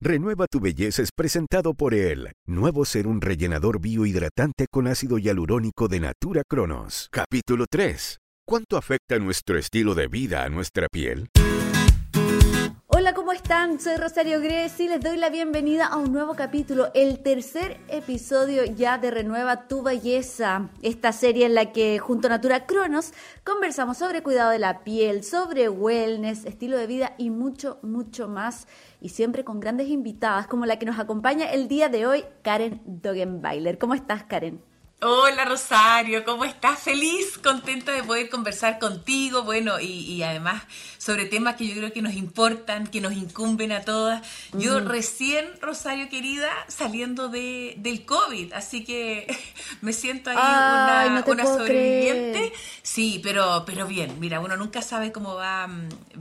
Renueva tu belleza es presentado por el nuevo Serum Rellenador Biohidratante con ácido hialurónico de Natura Cronos. Capítulo 3. ¿Cuánto afecta nuestro estilo de vida a nuestra piel? Hola, ¿cómo están? Soy Rosario Gresi y les doy la bienvenida a un nuevo capítulo, el tercer episodio ya de Renueva tu Belleza, esta serie en la que junto a Natura Cronos conversamos sobre cuidado de la piel, sobre wellness, estilo de vida y mucho, mucho más. Y siempre con grandes invitadas como la que nos acompaña el día de hoy, Karen Dogenbailer. ¿Cómo estás, Karen? Hola Rosario, ¿cómo estás? Feliz, contenta de poder conversar contigo, bueno, y, además sobre temas que yo creo que nos importan, que nos incumben a todas. Yo recién, Rosario querida, saliendo de, del COVID, así que me siento ahí una, una sobreviviente. Sí, pero, pero bien, mira, uno nunca sabe cómo va,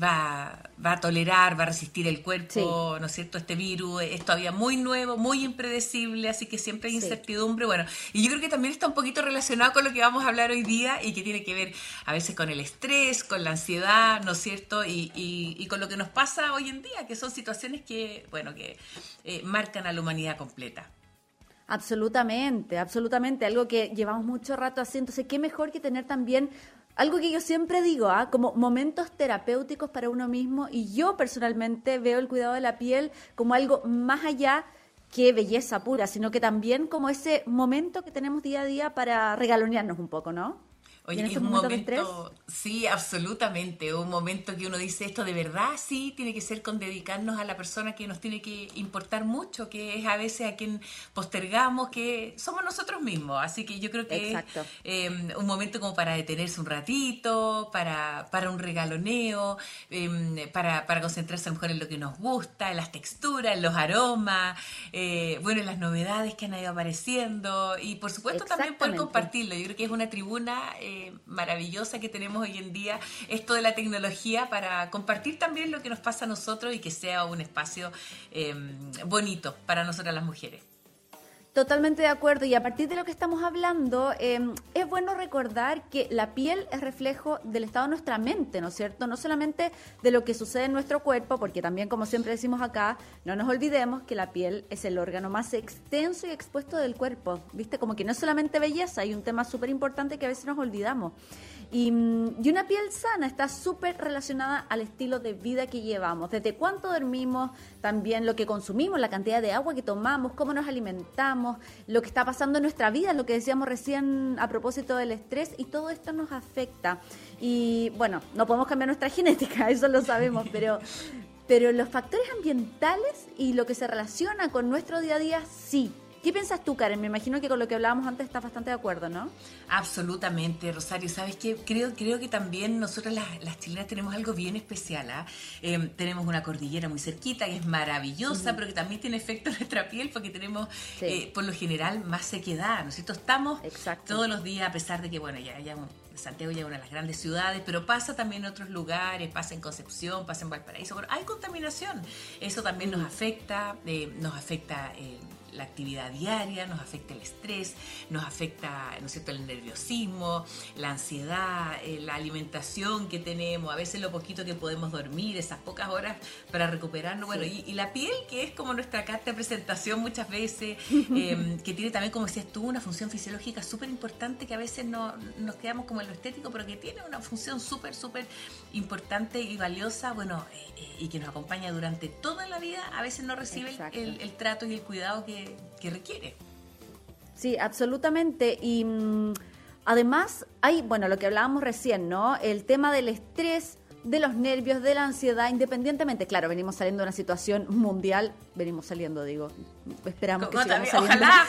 va, va a tolerar, va a resistir el cuerpo, ¿no es cierto? Este virus es todavía muy nuevo, muy impredecible, así que siempre hay incertidumbre. Bueno, y yo creo que también está un poquito relacionado con lo que vamos a hablar hoy día y que tiene que ver a veces con el estrés, con la ansiedad, ¿no es cierto? Y, con lo que nos pasa hoy en día, que son situaciones que, bueno, que eh, marcan a la humanidad completa. Absolutamente, absolutamente, algo que llevamos mucho rato haciendo. Entonces, qué mejor que tener también algo que yo siempre digo, ¿ah? como momentos terapéuticos para uno mismo y yo personalmente veo el cuidado de la piel como algo más allá que belleza pura, sino que también como ese momento que tenemos día a día para regalonearnos un poco, ¿no? Oye, es un momento, sí, absolutamente, un momento que uno dice esto de verdad, sí, tiene que ser con dedicarnos a la persona que nos tiene que importar mucho, que es a veces a quien postergamos, que somos nosotros mismos. Así que yo creo que es em, un momento como para detenerse un ratito, para, para un regaloneo, em, para, para concentrarse a lo mejor en lo que nos gusta, en las texturas, en los aromas, eh, bueno, en las novedades que han ido apareciendo y por supuesto también poder compartirlo. Yo creo que es una tribuna. Eh, maravillosa que tenemos hoy en día, esto de la tecnología, para compartir también lo que nos pasa a nosotros y que sea un espacio em, bonito para nosotras las mujeres. Totalmente de acuerdo. Y a partir de lo que estamos hablando, em, es bueno recordar que la piel es reflejo del estado de nuestra mente, ¿no es cierto? No solamente de lo que sucede en nuestro cuerpo, porque también, como siempre decimos acá, no nos olvidemos que la piel es el órgano más extenso y expuesto del cuerpo. ¿Viste? Como que no es solamente belleza, hay un tema súper importante que a veces nos olvidamos. Mm, y, una piel sana está súper relacionada al estilo de vida que llevamos, desde cuánto dormimos, también lo que consumimos, la cantidad de agua que tomamos, cómo nos alimentamos, lo que está pasando en nuestra vida, lo que decíamos recién a propósito del estrés, y todo esto nos afecta. Y bueno, no podemos cambiar nuestra genética, eso lo sabemos, pero, pero los factores ambientales y lo que se relaciona con nuestro día a día, sí, ¿Qué piensas tú, Karen? Me imagino que con lo que hablábamos antes estás bastante de acuerdo, ¿no? Absolutamente, Rosario. ¿Sabes qué? Creo, creo que también nosotros las, chilenas tenemos algo bien especial. ¿ah? Em, tenemos una cordillera muy cerquita que es maravillosa, pero que también tiene efecto en nuestra piel porque tenemos, eh, por lo general, más sequedad, ¿no es cierto? Estamos todos los días, a pesar de que, bueno, ya, ya Santiago ya es una de las grandes ciudades, pero pasa también en otros lugares, pasa en Concepción, pasa en Valparaíso. Bueno, hay contaminación. Eso también nos afecta, eh, nos afecta... Eh, la actividad diaria, nos afecta el estrés, nos afecta, ¿no es cierto?, el nerviosismo, la ansiedad, eh, la alimentación que tenemos, a veces lo poquito que podemos dormir, esas pocas horas para recuperarnos. Bueno, y, la piel, que es como nuestra carta de presentación muchas veces, em, que tiene también, como decías tú, una función fisiológica súper importante que a veces no, nos quedamos como en lo estético, pero que tiene una función súper, súper importante y valiosa, bueno, eh, eh, y que nos acompaña durante toda la vida, a veces no recibe el trato y el cuidado que que, requiere. Sí, absolutamente. Y mm, además hay, bueno, lo que hablábamos recién, ¿no? El tema del estrés, de los nervios, de la ansiedad, independientemente, claro, venimos saliendo de una situación mundial, venimos saliendo, digo, esperamos que sigamos saliendo. Ojalá.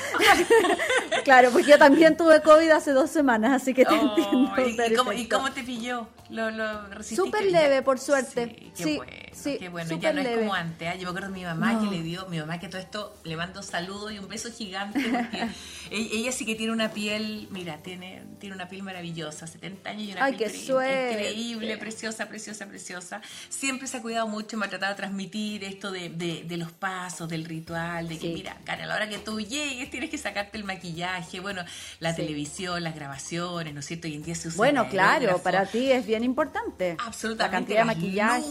claro, porque yo también tuve COVID hace dos semanas, así que te oh, entiendo. ¿y cómo, te pilló? ¿Lo, lo Súper leve, por suerte. Sí, bueno, sí, qué bueno. Ya no es como antes. ¿eh? Yo me acuerdo de mi mamá que le dio, mi mamá que todo esto le mando saludos y un beso gigante, porque ella, sí que tiene una piel, mira, tiene, tiene una piel maravillosa, 70 años y una Ay, piel increíble, preciosa, preciosa, preciosa. Siempre se ha cuidado mucho, me ha tratado de transmitir esto de, de, de los pasos, del ritual, de que mira, Karen, a la hora que tú llegues tienes que sacarte el maquillaje, bueno, la televisión, las grabaciones, ¿no es cierto? Hoy en día se usa Bueno, claro, para ti es bien importante. Absolutamente. La cantidad de maquillaje.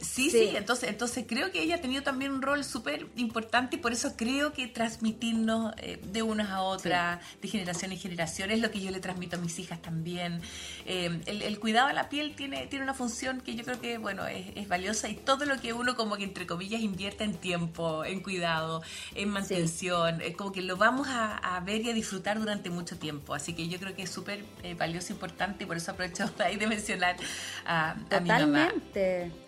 Sí, sí, entonces, entonces creo que ella ha tenido también un rol súper importante y por eso creo que transmitirnos eh, de unas a otras, de generación en generación, es lo que yo le transmito a mis hijas también. Eh, el, cuidado de la piel tiene, tiene una función que yo creo que, bueno, es, valiosa y todo lo que uno como que entre comillas invierte en tiempo, en cuidado, en mantención, es como que lo vamos a, ver y a disfrutar durante mucho tiempo. Así que yo creo que es súper eh, valioso, importante y por eso aprovecho ahí de mencionar a, a mi mamá. Totalmente,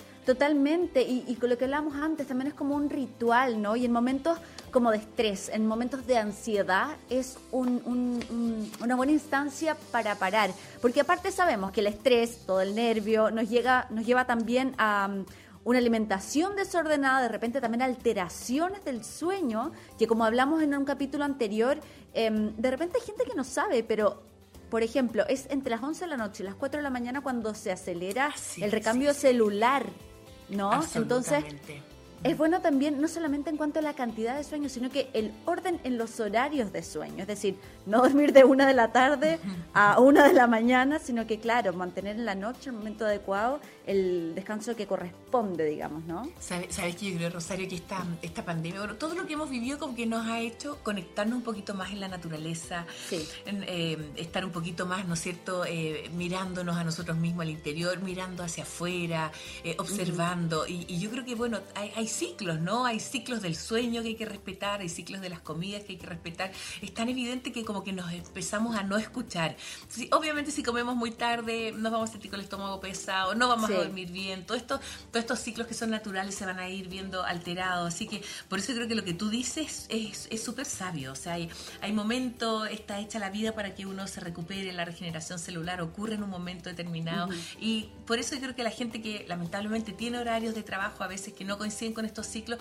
y, con lo que hablábamos antes, también es como un ritual, ¿no? Y en momentos como de estrés, en momentos de ansiedad, es una buena instancia para parar. Porque aparte sabemos que el estrés, todo el nervio, nos, llega, nos lleva también a um, una alimentación desordenada, de repente también alteraciones del sueño, que como hablamos en un capítulo anterior, em, de repente hay gente que no sabe, pero por ejemplo, es entre las 11 de la noche y las 4 de la mañana cuando se acelera el recambio celular ¿no? Entonces, es bueno también, no solamente en cuanto a la cantidad de sueño, sino que el orden en los horarios de sueño. Es decir, no dormir de una de la tarde a una de la mañana, sino que, claro, mantener en la noche el momento adecuado el descanso que corresponde, digamos, ¿no? Sabes que yo creo, Rosario, que esta, esta pandemia, bueno, todo lo que hemos vivido como que nos ha hecho conectarnos un poquito más en la naturaleza, eh, estar un poquito más, ¿no es cierto?, eh, mirándonos a nosotros mismos al interior, mirando hacia afuera, eh, observando. y, yo creo que, bueno, hay, hay ciclos, ¿no? Hay ciclos del sueño que hay que respetar, hay ciclos de las comidas que hay que respetar. Es tan evidente que como que nos empezamos a no escuchar. obviamente si comemos muy tarde nos vamos a sentir con el estómago pesado, no vamos a dormir bien. Todo esto, todos estos ciclos que son naturales se van a ir viendo alterados. Así que por eso creo que lo que tú dices es súper sabio. O sea, hay, hay momentos, está hecha la vida para que uno se recupere, la regeneración celular ocurre en un momento determinado. Y por eso yo creo que la gente que lamentablemente tiene horarios de trabajo a veces que no coinciden con estos ciclos,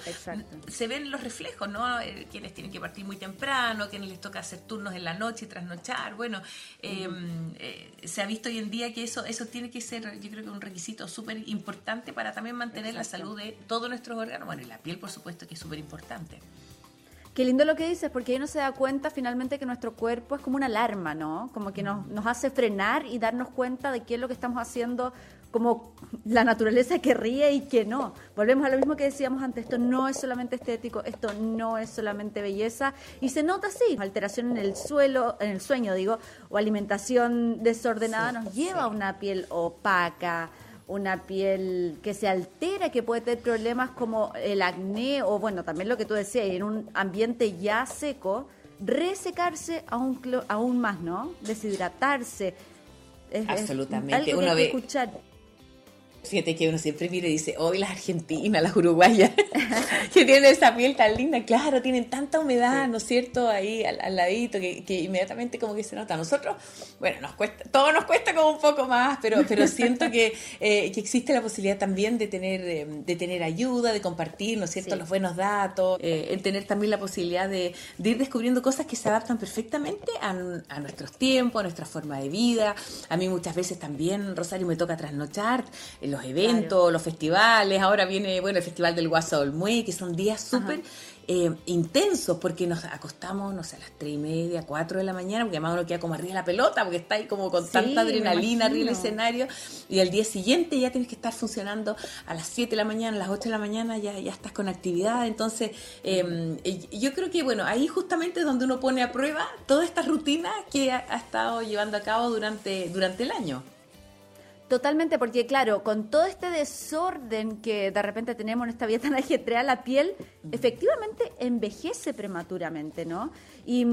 se ven los reflejos, ¿no? Eh, quienes tienen que partir muy temprano, quienes les toca hacer turnos en la noche y trasnochar. Bueno, em, eh, se ha visto hoy en día que eso, eso tiene que ser, yo creo que un requisito súper importante para también mantener la salud de todos nuestros órganos. Bueno, y la piel, por supuesto, que es súper importante. Qué lindo lo que dices, porque ahí uno se da cuenta finalmente que nuestro cuerpo es como una alarma, ¿no? Como que nos, nos hace frenar y darnos cuenta de qué es lo que estamos haciendo como la naturaleza que ríe y que no. Volvemos a lo mismo que decíamos antes, esto no es solamente estético, esto no es solamente belleza y se nota así, alteración en el suelo, en el sueño digo, o alimentación desordenada nos lleva a una piel opaca, una piel que se altera, que puede tener problemas como el acné o bueno, también lo que tú decías, en un ambiente ya seco, resecarse aún, aún más, ¿no? Deshidratarse. Absolutamente. Uno ve, escuchar. Fíjate que uno siempre mira y dice, hoy las argentinas, las uruguayas, que tienen esa piel tan linda, claro, tienen tanta humedad, ¿no es cierto? Ahí al, ladito, que, inmediatamente como que se nota. A nosotros, bueno, nos cuesta, todo nos cuesta como un poco más, pero, pero siento que, eh, que existe la posibilidad también de tener, eh, de tener ayuda, de compartir, ¿no es cierto?, los buenos datos, eh, en tener también la posibilidad de, ir descubriendo cosas que se adaptan perfectamente a, a nuestros tiempos, a nuestra forma de vida. A mí muchas veces también, Rosario, me toca trasnochar los eventos, los festivales, ahora viene, bueno, el Festival del Guaso Olmué, que son días súper eh, intensos, porque nos acostamos, no sé, a las tres y media, cuatro de la mañana, porque además uno queda como arriba de la pelota, porque está ahí como con tanta adrenalina arriba del escenario, y al día siguiente ya tienes que estar funcionando a las 7 de la mañana, a las 8 de la mañana, ya, ya estás con actividad, entonces em, yo creo que, bueno, ahí justamente es donde uno pone a prueba toda esta rutina que ha, ha estado llevando a cabo durante, durante el año. Totalmente, porque claro, con todo este desorden que de repente tenemos en esta vida tan ajetreada, la piel efectivamente envejece prematuramente, ¿no? Y,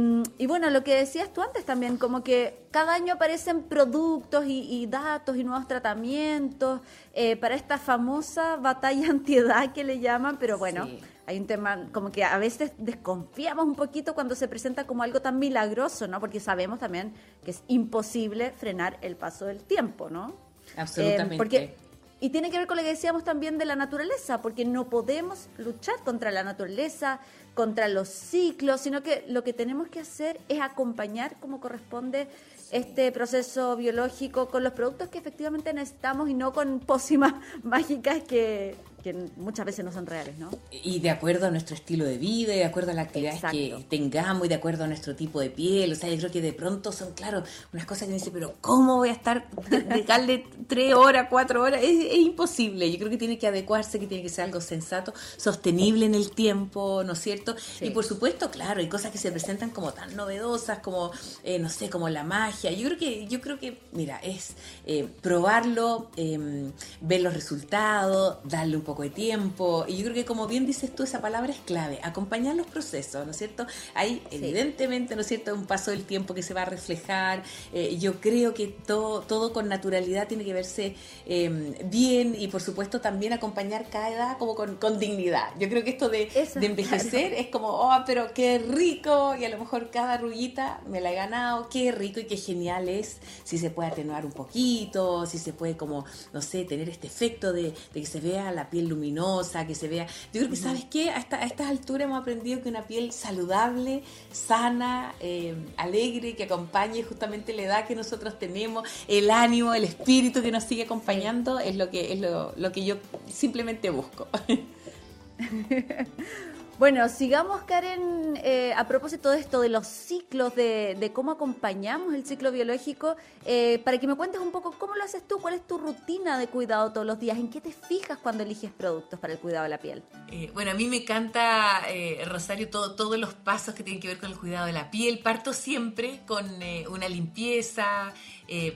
bueno, lo que decías tú antes también, como que cada año aparecen productos y, datos y nuevos tratamientos eh, para esta famosa batalla antiedad que le llaman, pero bueno. Hay un tema como que a veces desconfiamos un poquito cuando se presenta como algo tan milagroso, ¿no? Porque sabemos también que es imposible frenar el paso del tiempo, ¿no? Absolutamente. Eh, porque, y tiene que ver con lo que decíamos también de la naturaleza, porque no podemos luchar contra la naturaleza, contra los ciclos, sino que lo que tenemos que hacer es acompañar como corresponde este proceso biológico con los productos que efectivamente necesitamos y no con pócimas mágicas que, que muchas veces no son reales, ¿no? Y de acuerdo a nuestro estilo de vida, de acuerdo a las actividades que tengamos y de acuerdo a nuestro tipo de piel. O sea, yo creo que de pronto son, claro, unas cosas que me dicen, pero ¿cómo voy a estar dedicarle tres horas, cuatro horas? Es, imposible. Yo creo que tiene que adecuarse, que tiene que ser algo sensato, sostenible en el tiempo, ¿no es cierto? Y por supuesto, claro, hay cosas que se presentan como tan novedosas, como, eh, no sé, como la magia. Yo creo que, yo creo que mira, es eh, probarlo, em, ver los resultados, darle un poco de tiempo. Y yo creo que como bien dices tú, esa palabra es clave, acompañar los procesos, ¿no es cierto? Hay evidentemente, ¿no es cierto?, un paso del tiempo que se va a reflejar. Eh, yo creo que todo, todo con naturalidad tiene que verse em, bien y por supuesto también acompañar cada edad como con, dignidad. Yo creo que esto de, envejecer es como, oh, pero qué rico, y a lo mejor cada rullita me la he ganado, qué rico y qué genial es si se puede atenuar un poquito, si se puede como, no sé, tener este efecto de, que se vea la piel luminosa, que se vea... Yo creo que, ¿sabes qué? A, esta, a estas alturas hemos aprendido que una piel saludable, sana, eh, alegre, que acompañe justamente la edad que nosotros tenemos, el ánimo, el espíritu que nos sigue acompañando, es lo que, es lo, lo que yo simplemente busco. Bueno, sigamos, Karen, eh, a propósito de esto, de los ciclos, de, cómo acompañamos el ciclo biológico, eh, para que me cuentes un poco cómo lo haces tú, cuál es tu rutina de cuidado todos los días, en qué te fijas cuando eliges productos para el cuidado de la piel. Eh, bueno, a mí me encanta, Rosario, todo, todos los pasos que tienen que ver con el cuidado de la piel. Parto siempre con una limpieza,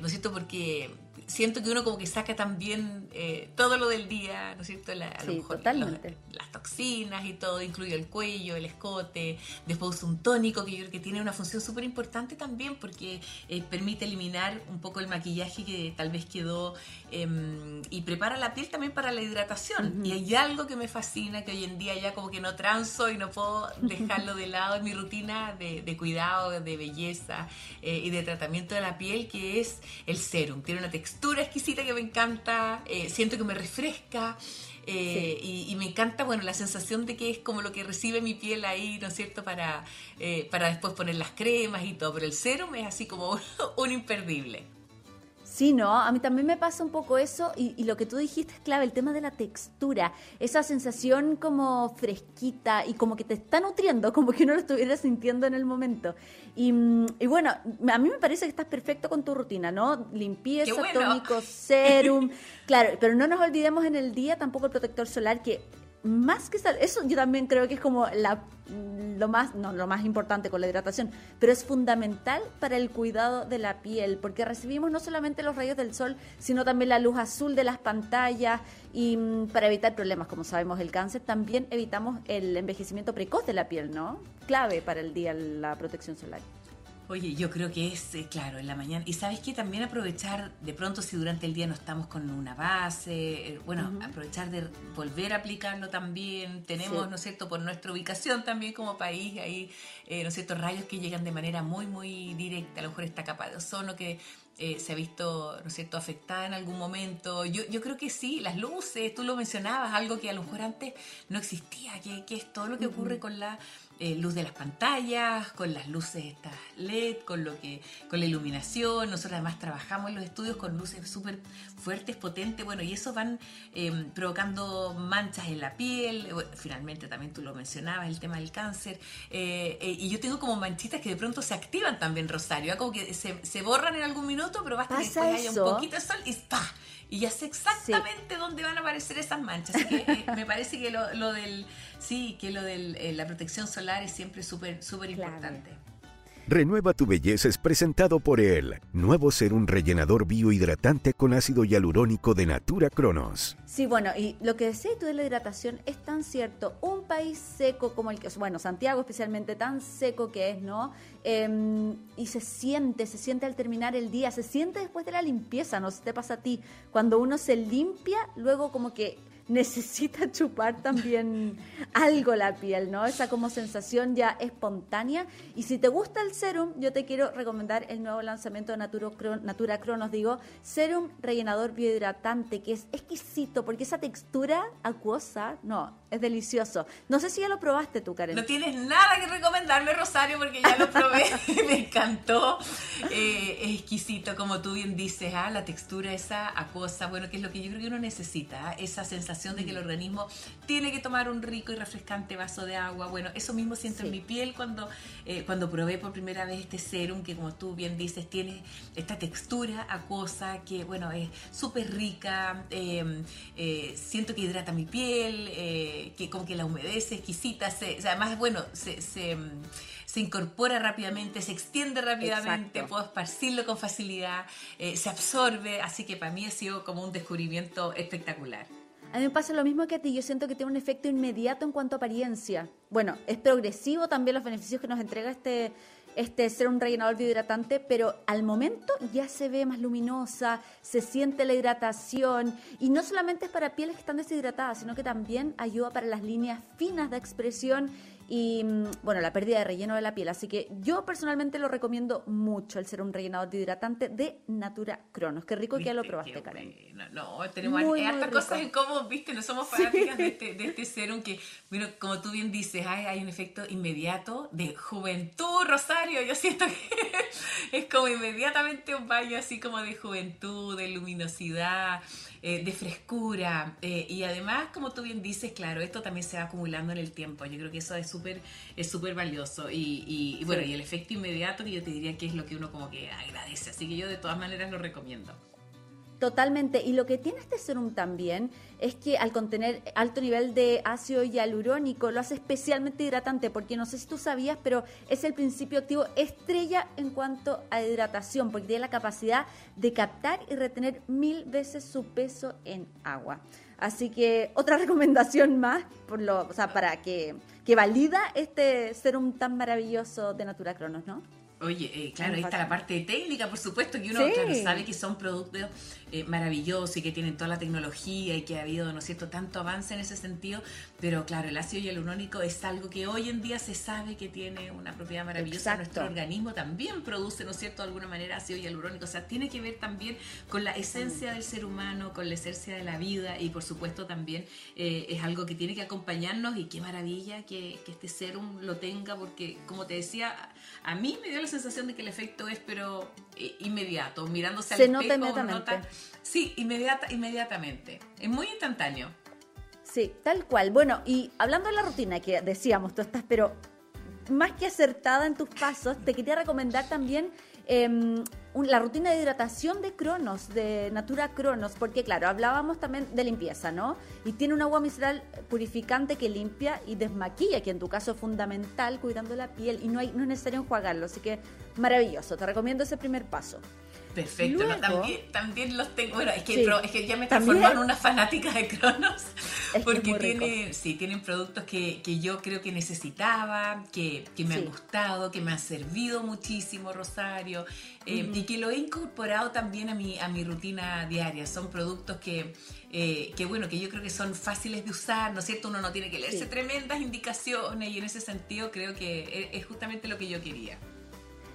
¿no es cierto? Porque siento que uno como que saca también eh, todo lo del día, ¿no es cierto? La, a lo mejor las toxinas y todo, incluye el cuello, el escote, después un tónico que yo creo que tiene una función súper importante también porque eh, permite eliminar un poco el maquillaje que tal vez quedó em, y prepara la piel también para la hidratación. Y hay algo que me fascina, que hoy en día ya como que no transo y no puedo dejarlo de lado en mi rutina de, cuidado, de belleza eh, y de tratamiento de la piel, que es el serum. Tiene una textura exquisita que me encanta, eh, siento que me refresca. Eh, y, me encanta, bueno, la sensación de que es como lo que recibe mi piel ahí, ¿no es cierto?, para, eh, para después poner las cremas y todo, pero el serum es así como un imperdible. Sí, no, a mí también me pasa un poco eso y, lo que tú dijiste es clave, el tema de la textura, esa sensación como fresquita y como que te está nutriendo, como que no lo estuviera sintiendo en el momento. Y, bueno, a mí me parece que estás perfecto con tu rutina, ¿no? Limpieza, tónico, serum, claro, pero no nos olvidemos en el día tampoco el protector solar que más que eso yo también creo que es como la, lo más no lo más importante con la hidratación pero es fundamental para el cuidado de la piel porque recibimos no solamente los rayos del sol sino también la luz azul de las pantallas y mm, para evitar problemas como sabemos el cáncer también evitamos el envejecimiento precoz de la piel no clave para el día la protección solar Oye, yo creo que es, eh, claro, en la mañana. Y sabes que también aprovechar, de pronto si durante el día no estamos con una base, eh, bueno, aprovechar de volver a aplicarlo también. Tenemos, ¿no es cierto?, por nuestra ubicación también como país, ahí, eh, ¿no es cierto?, rayos que llegan de manera muy, muy directa. A lo mejor esta capa de ozono que se ha visto, ¿no es cierto?, afectada en algún momento. Yo, yo creo que sí, las luces, tú lo mencionabas, algo que a lo mejor antes no existía, que, que es todo lo que ocurre con la eh, luz de las pantallas, con las luces estas LED, con lo que, con la iluminación. Nosotros además trabajamos en los estudios con luces súper fuertes, potentes, bueno, y eso van em, provocando manchas en la piel. Eh, finalmente también tú lo mencionabas, el tema del cáncer. Eh, y yo tengo como manchitas que de pronto se activan también, Rosario, como que se, borran en algún minuto, pero basta que después haya un poquito de sol y ¡pa! Y ya sé exactamente dónde van a aparecer esas manchas. Así que me parece que lo, lo, del sí, que lo de la protección solar es siempre súper súper importante. Renueva tu belleza es presentado por el nuevo serum rellenador biohidratante con ácido hialurónico de Natura Cronos. Sí, bueno, y lo que decís tú de la hidratación es tan cierto. Un país seco como el que, bueno, Santiago especialmente, tan seco que es, ¿no? Em, y se siente, se siente al terminar el día, se siente después de la limpieza, no te pasa a ti. Cuando uno se limpia, luego como que necesita chupar también algo la piel, ¿no? Esa como sensación ya espontánea. Y si te gusta el serum, yo te quiero recomendar el nuevo lanzamiento de Natura, Natura Cronos, digo, serum rellenador biohidratante, que es exquisito, porque esa textura acuosa, no, es delicioso. No sé si ya lo probaste tú, Karen. No tienes nada que recomendarme, Rosario, porque ya lo probé, me encantó. Eh, es exquisito, como tú bien dices, ¿ah? la textura esa acuosa, bueno, que es lo que yo creo que uno necesita, ¿ah? esa sensación sensación de que el mm. organismo tiene que tomar un rico y refrescante vaso de agua. Bueno, eso mismo siento en mi piel cuando, eh, cuando probé por primera vez este serum, que como tú bien dices, tiene esta textura acuosa que, bueno, es súper rica. Em, eh, siento que hidrata mi piel, eh, que como que la humedece, exquisita. Se, o sea, además, bueno, se, se se incorpora rápidamente, se extiende rápidamente, puedo esparcirlo con facilidad, se absorbe, así que para mí ha sido como un descubrimiento espectacular. A mí me pasa lo mismo que a ti, yo siento que tiene un efecto inmediato en cuanto a apariencia. Bueno, es progresivo también los beneficios que nos entrega este, este ser un rellenador biohidratante, pero al momento ya se ve más luminosa, se siente la hidratación y no solamente es para pieles que están deshidratadas, sino que también ayuda para las líneas finas de expresión y mm, bueno, la pérdida de relleno de la piel. Así que yo personalmente lo recomiendo mucho, el ser un rellenador de hidratante de Natura Cronos. Qué rico que ya lo probaste, Karen. No, tenemos hartas cosas en cómo, viste, no somos fanáticas de, este, de este serum que, bueno, como tú bien dices, hay, hay un efecto inmediato de juventud, Rosario. Yo siento que es como inmediatamente un baño así como de juventud, de luminosidad. Eh, de frescura eh, y además, como tú bien dices, claro, esto también se va acumulando en el tiempo. Yo creo que eso es súper es súper valioso y, y, bueno, y el efecto inmediato que yo te diría que es lo que uno como que agradece. Así que yo de todas maneras lo recomiendo. Totalmente. Y lo que tiene este serum también es que al contener alto nivel de ácido hialurónico lo hace especialmente hidratante, porque no sé si tú sabías, pero es el principio activo estrella en cuanto a hidratación, porque tiene la capacidad de captar y retener mil veces su peso en agua. Así que otra recomendación más, por lo, o sea, para que, que valida este serum tan maravilloso de Natura Cronos, ¿no? Oye, eh, claro, ahí está la parte técnica, por supuesto, que uno sabe que son productos eh, maravillosos y que tienen toda la tecnología y que ha habido, ¿no es cierto?, tanto avance en ese sentido, pero claro, el ácido hialurónico es algo que hoy en día se sabe que tiene una propiedad maravillosa. Nuestro organismo también produce, ¿no es cierto?, de alguna manera ácido hialurónico, o sea, tiene que ver también con la esencia del ser humano, con la esencia de la vida y por supuesto también eh, es algo que tiene que acompañarnos y qué maravilla que, que este serum lo tenga porque, como te decía, a mí me dio la sensación de que el efecto es pero eh, inmediato, mirándose al Se nota inmediatamente. sí, inmediata, inmediatamente. Es muy instantáneo. Sí, tal cual. Bueno, y hablando de la rutina que decíamos, tú estás pero más que acertada en tus pasos, te quería recomendar también Em, la rutina de hidratación de Cronos, de Natura Cronos, porque claro, hablábamos también de limpieza, ¿no? Y tiene un agua micelar purificante que limpia y desmaquilla, que en tu caso es fundamental cuidando la piel y no, hay, no es necesario enjuagarlo, así que maravilloso, te recomiendo ese primer paso. Perfecto, también, los tengo. Bueno, es que, es que ya me transformado en una fanática de Cronos, porque tiene, sí, tienen productos que, que, yo creo que necesitaba, que, que me han gustado, que me han servido muchísimo, Rosario, eh, y que lo he incorporado también a mi, a mi rutina diaria. Son productos que, eh, que, bueno, que yo creo que son fáciles de usar, ¿no es cierto? Uno no tiene que leerse tremendas indicaciones y en ese sentido creo que es justamente lo que yo quería.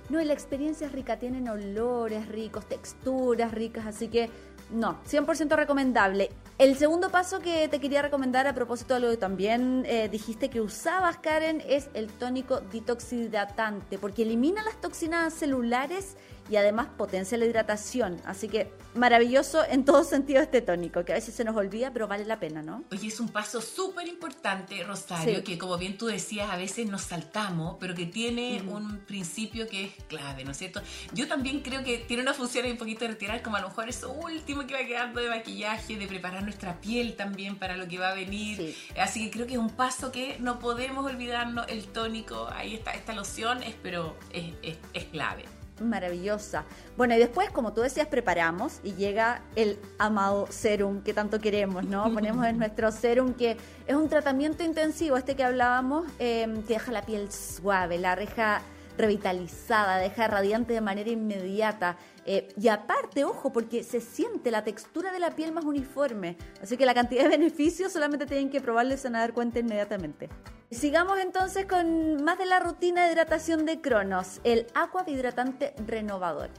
No, y la experiencia es rica, tienen olores ricos, texturas ricas, así que no, 100% recomendable. El segundo paso que te quería recomendar a propósito de lo que también eh, dijiste que usabas, Karen, es el tónico detoxidratante, porque elimina las toxinas celulares y además potencia la hidratación. Así que maravilloso en todo sentido este tónico, que a veces se nos olvida, pero vale la pena, ¿no? Oye, es un paso súper importante, Rosario, que como bien tú decías, a veces nos saltamos, pero que tiene un principio que es clave, ¿no es cierto? Yo también creo que tiene una función un poquito de retirar, como a lo mejor eso último que va quedando de maquillaje, de preparar nuestra piel también para lo que va a venir. Así que creo que es un paso que no podemos olvidarnos, el tónico, ahí está, esta loción, es, pero es, es, es clave maravillosa. Bueno, y después, como tú decías, preparamos y llega el amado serum que tanto queremos, ¿no? Ponemos en nuestro serum que es un tratamiento intensivo, este que hablábamos, em, que deja la piel suave, la reja revitalizada, deja radiante de manera inmediata. Eh, y aparte, ojo, porque se siente la textura de la piel más uniforme. Así que la cantidad de beneficios solamente tienen que probarlo y a dar cuenta inmediatamente. Sigamos entonces con más de la rutina de hidratación de Cronos, el agua hidratante renovador.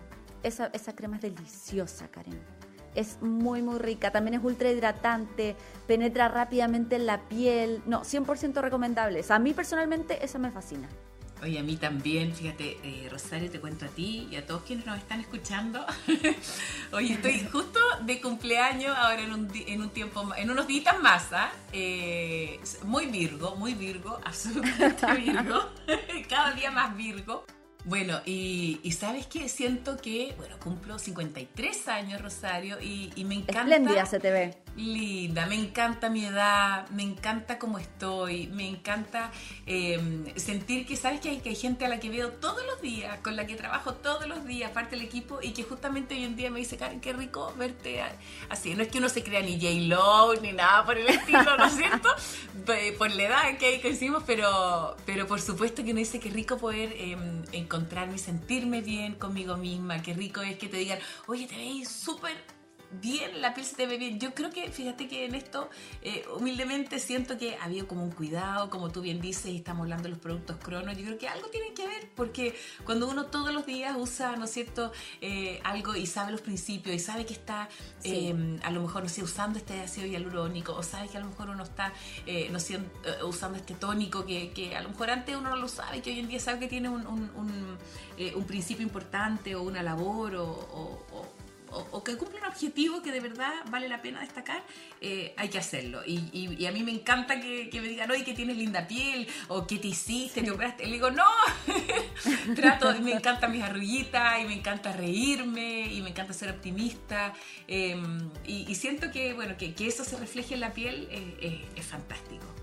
Esa, esa crema es deliciosa, Karen. Es muy, muy rica. También es ultra hidratante, penetra rápidamente en la piel. No, 100% recomendable. a mí personalmente esa me fascina. Oye, a mí también, fíjate, eh, Rosario, te cuento a ti y a todos quienes nos están escuchando. Oye, estoy justo de cumpleaños ahora en un, en un tiempo, en unos días más, ¿ah? eh, muy Virgo, muy Virgo, absolutamente Virgo, cada día más Virgo. Bueno, y, ¿sabes qué? Siento que, bueno, cumplo 53 años, Rosario, y, me encanta... Espléndida se te ve. Linda, me encanta mi edad, me encanta cómo estoy, me encanta em, sentir que, ¿sabes que hay, que hay gente a la que veo todos los días, con la que trabajo todos los días, parte del equipo, y que justamente hoy en día me dice, Karen, qué rico verte así. No es que uno se crea ni J-Lo ni nada por el estilo, ¿no es cierto? por la edad que, hicimos, pero, pero por supuesto que uno dice, qué rico poder em, encontrarme, sentirme bien conmigo misma. Qué rico es que te digan, oye, te veis súper bien, la piel se te ve bien. Yo creo que, fíjate que en esto, eh, humildemente siento que ha habido como un cuidado, como tú bien dices, y estamos hablando de los productos cronos, yo creo que algo tiene que ver, porque cuando uno todos los días usa, ¿no es cierto?, eh, algo y sabe los principios y sabe que está, em, a lo mejor, no sé, usando este ácido hialurónico, o sabe que a lo mejor uno está, eh, no sé, usando este tónico que, que, a lo mejor antes uno no lo sabe, que hoy en día sabe que tiene un, un, un, principio importante o una labor o o, que cumple un objetivo que de verdad vale la pena destacar, eh, hay que hacerlo. Y, a mí me encanta que, me digan, oye, que tienes linda piel, o que te hiciste, te operaste. Y le digo, no, trato, me encantan mis arrullitas, y me encanta reírme, y me encanta ser optimista. Em, y, siento que, bueno, que, eso se refleje en la piel es fantástico.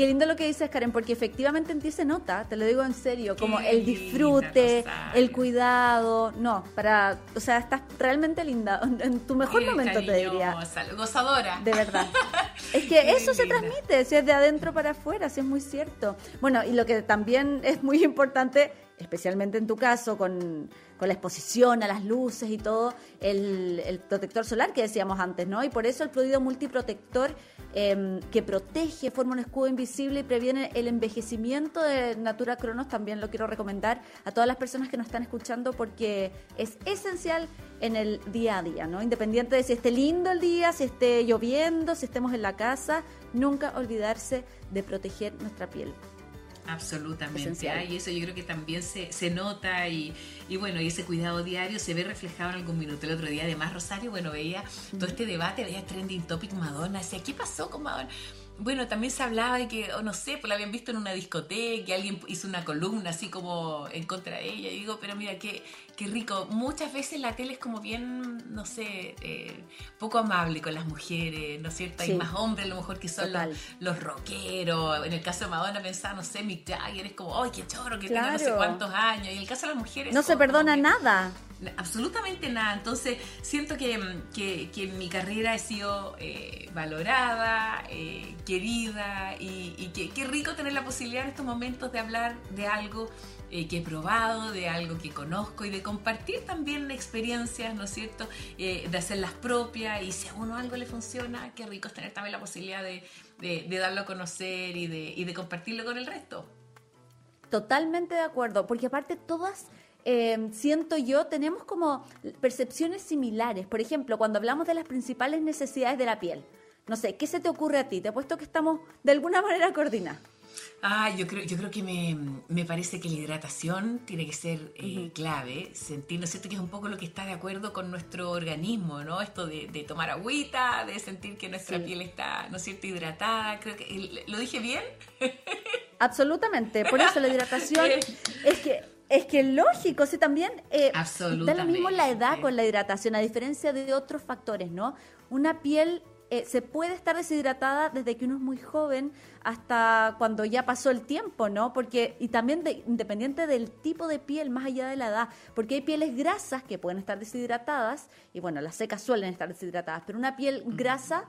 Qué lindo lo que dices, Karen, porque efectivamente en ti se nota, te lo digo en serio, como el disfrute, el cuidado, no, para, o sea, estás realmente linda, en tu mejor momento te diría. Gozadora. De verdad. es que eso se transmite, si es de adentro para afuera, si es muy cierto. Bueno, y lo que también es muy importante, especialmente en tu caso, con con la exposición a las luces y todo, el, protector solar que decíamos antes, ¿no? Y por eso el producido multiprotector em, que protege, forma un escudo invisible y previene el envejecimiento de Natura Cronos, también lo quiero recomendar a todas las personas que nos están escuchando porque es esencial en el día a día, ¿no? Independiente de si esté lindo el día, si esté lloviendo, si estemos en la casa, nunca olvidarse de proteger nuestra piel. Absolutamente. y eso yo creo que también se, se nota y, y, bueno, y ese cuidado diario se ve reflejado en algún minuto. El otro día, además, Rosario, bueno, veía todo este debate, veía Trending Topic Madonna, decía, ¿qué pasó con Madonna? Bueno, también se hablaba de que, o no sé, pues la habían visto en una discoteca, que alguien hizo una columna así como en contra de ella. Y digo, pero mira, qué, qué rico. Muchas veces la tele es como bien, no sé, eh, poco amable con las mujeres, ¿no es cierto? Hay más hombres a lo mejor que son los, los, rockeros. En el caso de Madonna pensaba, no sé, Mick Jagger es como, ¡ay, qué choro, que tiene no sé cuántos años! Y en el caso de las mujeres... No se perdona nada absolutamente nada. Entonces, siento que, que, mi carrera ha sido eh, valorada, eh, querida y, que qué rico tener la posibilidad en estos momentos de hablar de algo eh, que he probado, de algo que conozco y de compartir también experiencias, ¿no es cierto? de hacerlas propias y si a uno algo le funciona, qué rico es tener también la posibilidad de, de, darlo a conocer y de, y de compartirlo con el resto. Totalmente de acuerdo, porque aparte todas Em, siento yo, tenemos como percepciones similares. Por ejemplo, cuando hablamos de las principales necesidades de la piel, no sé, ¿qué se te ocurre a ti? Te puesto que estamos de alguna manera coordinados. Ah, yo creo, yo creo que me, parece que la hidratación tiene que ser eh, clave, sentir, ¿no es cierto? Que es un poco lo que está de acuerdo con nuestro organismo, ¿no? Esto de, tomar agüita, de sentir que nuestra piel está, ¿no es cierto?, hidratada. Creo que, ¿lo dije bien? Absolutamente, por eso la hidratación es que es que lógico, sí, también eh, da lo mismo la edad con la hidratación, a diferencia de otros factores, ¿no? Una piel eh, se puede estar deshidratada desde que uno es muy joven hasta cuando ya pasó el tiempo, ¿no? Porque, y también independiente del tipo de piel, más allá de la edad, porque hay pieles grasas que pueden estar deshidratadas, y bueno, las secas suelen estar deshidratadas, pero una piel grasa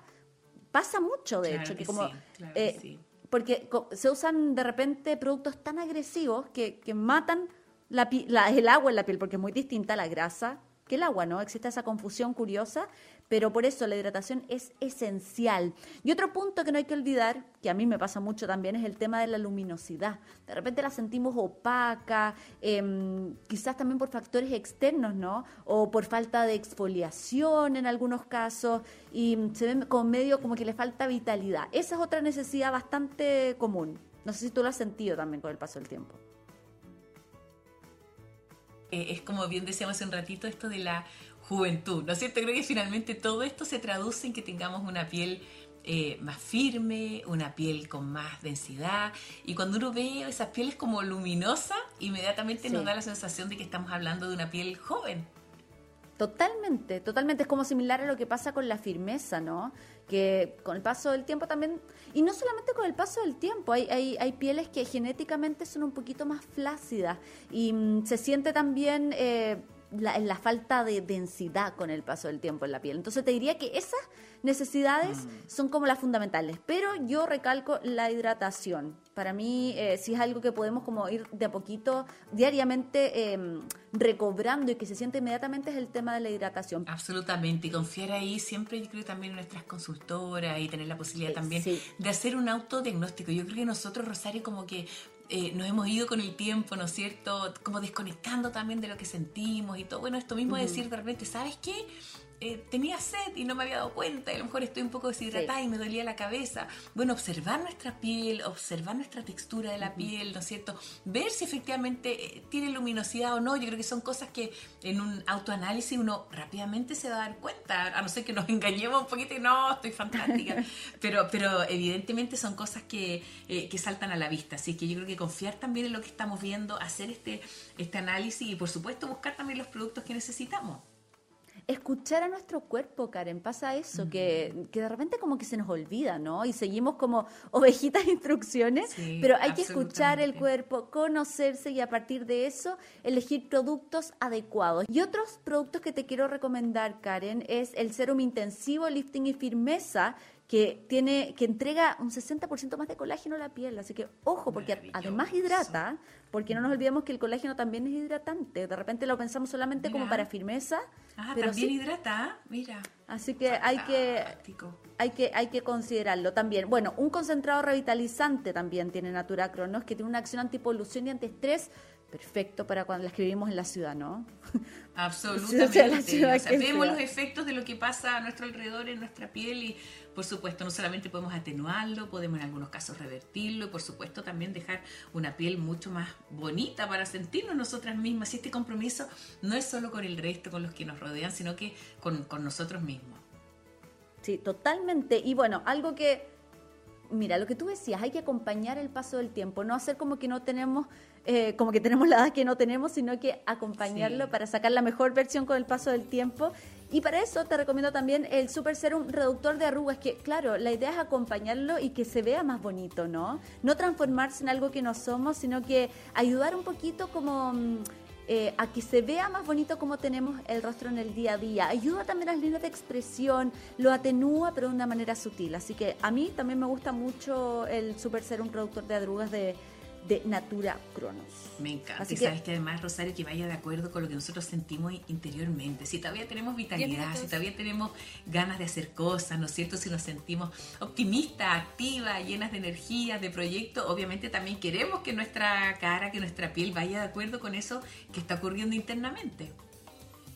pasa mucho, de hecho, que, como... Eh, porque se usan de repente productos tan agresivos que, que matan la, el agua en la piel, porque es muy distinta la grasa que el agua, ¿no? Existe esa confusión curiosa, pero por eso la hidratación es esencial. Y otro punto que no hay que olvidar, que a mí me pasa mucho también, es el tema de la luminosidad. De repente la sentimos opaca, em, quizás también por factores externos, ¿no? O por falta de exfoliación en algunos casos, y se ve con medio como que le falta vitalidad. Esa es otra necesidad bastante común. No sé si tú lo has sentido también con el paso del tiempo. Eh, es como bien decíamos hace un ratito, esto de la juventud, ¿no es cierto? Creo que finalmente todo esto se traduce en que tengamos una piel eh, más firme, una piel con más densidad. Y cuando uno ve esas pieles como luminosas, inmediatamente nos da la sensación de que estamos hablando de una piel joven. Totalmente, totalmente. Es como similar a lo que pasa con la firmeza, ¿no? Que con el paso del tiempo también, y no solamente con el paso del tiempo, hay, hay, hay pieles que genéticamente son un poquito más flácidas y mm, se siente también... Eh, la, la, falta de densidad con el paso del tiempo en la piel. Entonces te diría que esas necesidades mm. son como las fundamentales, pero yo recalco la hidratación. Para mí, eh, si es algo que podemos como ir de a poquito, diariamente em, recobrando y que se siente inmediatamente es el tema de la hidratación. Absolutamente, y confiar ahí siempre, yo creo también en nuestras consultoras y tener la posibilidad también de hacer un autodiagnóstico. Yo creo que nosotros, Rosario, como que eh, nos hemos ido con el tiempo, ¿no es cierto? Como desconectando también de lo que sentimos y todo. Bueno, esto mismo de decir de repente, ¿sabes qué? Eh, tenía sed y no me había dado cuenta, y a lo mejor estoy un poco deshidratada y me dolía la cabeza. Bueno, observar nuestra piel, observar nuestra textura de la piel, ¿no es cierto? Ver si efectivamente eh, tiene luminosidad o no. Yo creo que son cosas que en un autoanálisis uno rápidamente se va a dar cuenta, a no ser que nos engañemos un poquito y no, estoy fantástica. pero, pero evidentemente son cosas que, eh, que saltan a la vista. Así que yo creo que confiar también en lo que estamos viendo, hacer este, este análisis y por supuesto buscar también los productos que necesitamos escuchar a nuestro cuerpo, Karen. Pasa eso, que, que, de repente como que se nos olvida, ¿no? Y seguimos como ovejitas de instrucciones, pero hay que escuchar el cuerpo, conocerse y a partir de eso elegir productos adecuados. Y otros productos que te quiero recomendar, Karen, es el serum intensivo, lifting y firmeza, que tiene que entrega un 60% más de colágeno a la piel, así que ojo, porque además hidrata, porque no nos olvidemos que el colágeno también es hidratante, de repente lo pensamos solamente como para firmeza, ah, pero también hidrata, mira. Así que hay que hay que hay que considerarlo también. Bueno, un concentrado revitalizante también tiene Natura Cronos, que tiene una acción antipolución y antiestrés perfecto para cuando la escribimos en la ciudad, ¿no? Absolutamente. vemos los efectos de lo que pasa a nuestro alrededor en nuestra piel y por supuesto no solamente podemos atenuarlo, podemos en algunos casos revertirlo y por supuesto también dejar una piel mucho más bonita para sentirnos nosotras mismas. Y este compromiso no es solo con el resto, con los que nos rodean, sino que con, con nosotros mismos. Sí, totalmente. Y bueno, algo que mira, lo que tú decías, hay que acompañar el paso del tiempo, no hacer como que no tenemos, eh, como que tenemos la edad que no tenemos, sino que acompañarlo para sacar la mejor versión con el paso del tiempo. Y para eso te recomiendo también el Super Serum Reductor de Arrugas, que claro, la idea es acompañarlo y que se vea más bonito, ¿no? No transformarse en algo que no somos, sino que ayudar un poquito como mm, eh, a que se vea más bonito como tenemos el rostro en el día a día. Ayuda también a las líneas de expresión, lo atenúa, pero de una manera sutil. Así que a mí también me gusta mucho el Super Serum Productor de Arrugas de de Natura Cronos. Me encanta. y sabes que además, Rosario, que vaya de acuerdo con lo que nosotros sentimos interiormente. Si todavía tenemos vitalidad, si todavía tenemos ganas de hacer cosas, ¿no es cierto? Si nos sentimos optimistas, activas, llenas de energía, de proyecto, obviamente también queremos que nuestra cara, que nuestra piel vaya de acuerdo con eso que está ocurriendo internamente.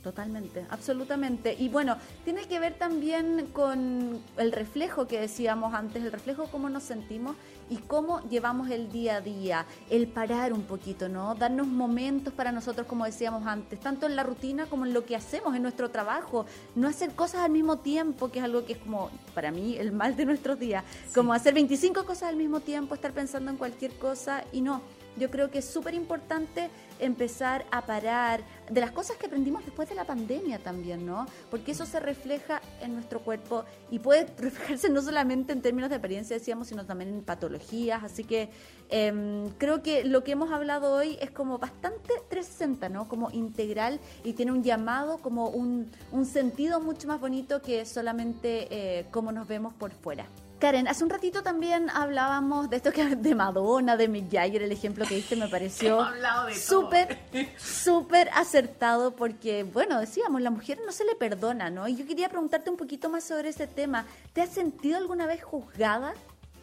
Totalmente, absolutamente. Y bueno, tiene que ver también con el reflejo que decíamos antes, el reflejo cómo nos sentimos y cómo llevamos el día a día, el parar un poquito, ¿no? Darnos momentos para nosotros, como decíamos antes, tanto en la rutina como en lo que hacemos en nuestro trabajo, no hacer cosas al mismo tiempo, que es algo que es como, para mí, el mal de nuestros días, como hacer 25 cosas al mismo tiempo, estar pensando en cualquier cosa y no yo creo que es súper importante empezar a parar de las cosas que aprendimos después de la pandemia también, ¿no? Porque eso se refleja en nuestro cuerpo y puede reflejarse no solamente en términos de apariencia, decíamos, sino también en patologías. Así que em, creo que lo que hemos hablado hoy es como bastante 360, ¿no? Como integral y tiene un llamado, como un, un sentido mucho más bonito que solamente eh, cómo nos vemos por fuera. Karen, hace un ratito también hablábamos de esto que de Madonna, de Mick Jagger, el ejemplo que diste me pareció súper, súper acertado porque, bueno, decíamos, la mujer no se le perdona, ¿no? Y yo quería preguntarte un poquito más sobre ese tema. ¿Te has sentido alguna vez juzgada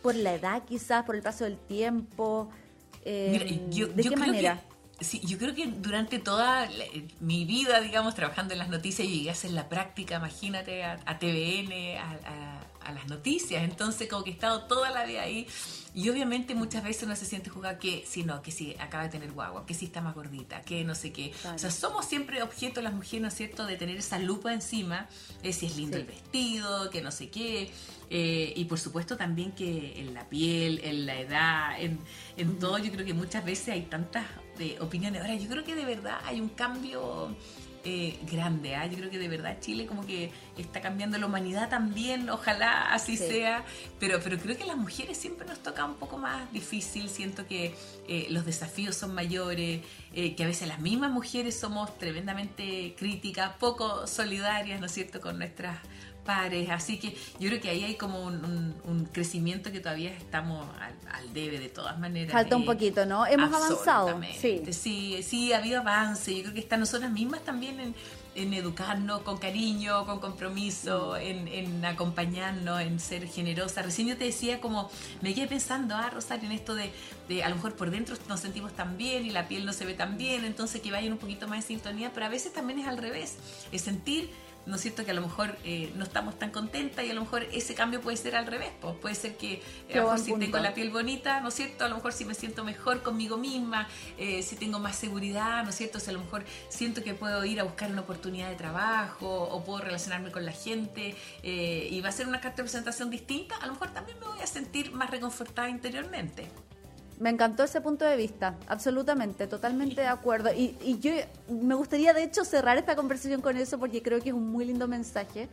por la edad, quizás, por el paso del tiempo? Eh, ¿De qué manera? Sí, yo creo que durante toda mi vida, digamos, trabajando en las noticias, llegué a hacer la práctica, imagínate, a, TVN, a, a las noticias, entonces como que he estado toda la vida ahí y obviamente muchas veces uno se siente juzgado que si no, que si acaba de tener guagua, que si está más gordita, que no sé qué. O sea, somos siempre objeto las mujeres, ¿no es cierto?, de tener esa lupa encima, eh, si es lindo el vestido, que no sé qué. Eh, y por supuesto también que en la piel, en la edad, en, en todo, yo creo que muchas veces hay tantas eh, opiniones. Ahora, yo creo que de verdad hay un cambio eh, grande. ¿ah? Yo creo que de verdad Chile como que está cambiando la humanidad también, ojalá así sea, pero, pero creo que las mujeres siempre nos toca un poco más difícil, siento que eh, los desafíos son mayores, eh, que a veces las mismas mujeres somos tremendamente críticas, poco solidarias, ¿no es cierto?, con nuestras pares, así que yo creo que ahí hay como un, crecimiento que todavía estamos al, debe de todas maneras. Falta un poquito, ¿no? Hemos avanzado. Sí. sí, sí, ha habido avance, yo creo que está nosotras mismas también en, educarnos con cariño, con compromiso, mm. en, acompañarnos, en ser generosa. Recién yo te decía como, me quedé pensando, ah, Rosario, en esto de, de, a lo mejor por dentro nos sentimos tan bien y la piel no se ve tan bien, entonces que vayan un poquito más en sintonía, pero a veces también es al revés, es sentir ¿no es cierto? Que a lo mejor eh, no estamos tan contentas y a lo mejor ese cambio puede ser al revés, pues puede ser que a lo mejor si tengo la piel bonita, ¿no es cierto? A lo mejor si me siento mejor conmigo misma, eh, si tengo más seguridad, ¿no es cierto? Si a lo mejor siento que puedo ir a buscar una oportunidad de trabajo o puedo relacionarme con la gente eh, y va a ser una carta de presentación distinta, a lo mejor también me voy a sentir más reconfortada interiormente. Me encantó ese punto de vista, absolutamente, totalmente de acuerdo. Y, y, yo me gustaría, de hecho, cerrar esta conversación con eso porque creo que es un muy lindo mensaje.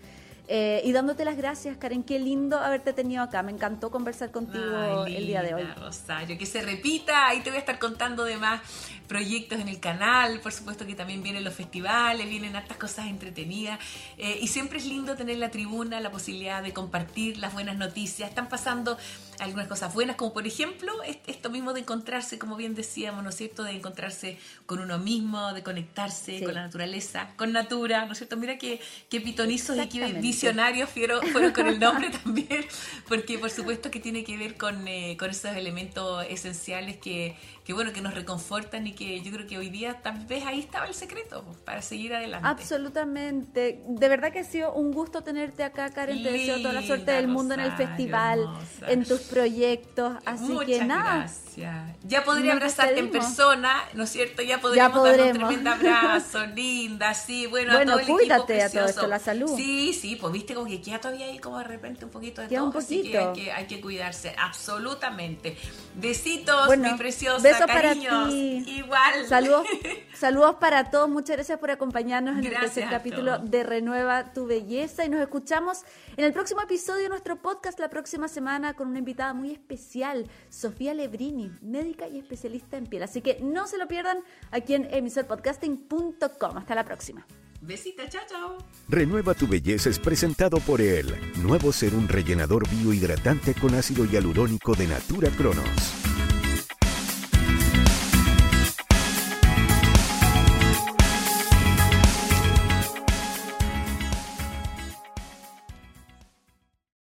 Eh, y dándote las gracias, Karen, qué lindo haberte tenido acá. Me encantó conversar contigo el día de hoy. Rosario, que se repita. Ahí te voy a estar contando de más proyectos en el canal. Por supuesto que también vienen los festivales, vienen hartas cosas entretenidas. Eh, y siempre es lindo tener la tribuna, la posibilidad de compartir las buenas noticias. Están pasando algunas cosas buenas, como por ejemplo esto mismo de encontrarse, como bien decíamos, ¿no es cierto?, de encontrarse con uno mismo, de conectarse con la naturaleza, con Natura, ¿no es cierto? Mira qué, qué pitonizos y qué visionarios fueron, con el nombre también, porque por supuesto que tiene que ver con, eh, con esos elementos esenciales que, que bueno, que nos reconfortan y que yo creo que hoy día tal vez ahí estaba el secreto pues, para seguir adelante. Absolutamente. De verdad que ha sido un gusto tenerte acá, Karen. Te deseo toda la suerte del mundo en el festival, en tus proyectos. Así que nada. Gracias. Ya podría abrazarte en persona, ¿no es cierto? Ya podríamos dar un tremendo abrazo, linda, sí. Bueno, bueno a todo el cuídate a todo esto, la salud. Sí, sí, pues viste como que queda todavía ahí como de repente un poquito de queda todo. Un poquito. Así que hay, que hay que cuidarse, absolutamente. Besitos, mi preciosa para ti. Igual. Saludos, saludos para todos. Muchas gracias por acompañarnos en el tercer capítulo de Renueva tu Belleza. Y nos escuchamos en el próximo episodio de nuestro podcast la próxima semana con una invitada muy especial, Sofía Lebrini, médica y especialista en piel. Así que no se lo pierdan aquí en emisorpodcasting.com. Hasta la próxima. Besita, chao, chao. Renueva tu belleza es presentado por el nuevo ser un rellenador biohidratante con ácido hialurónico de Natura Cronos.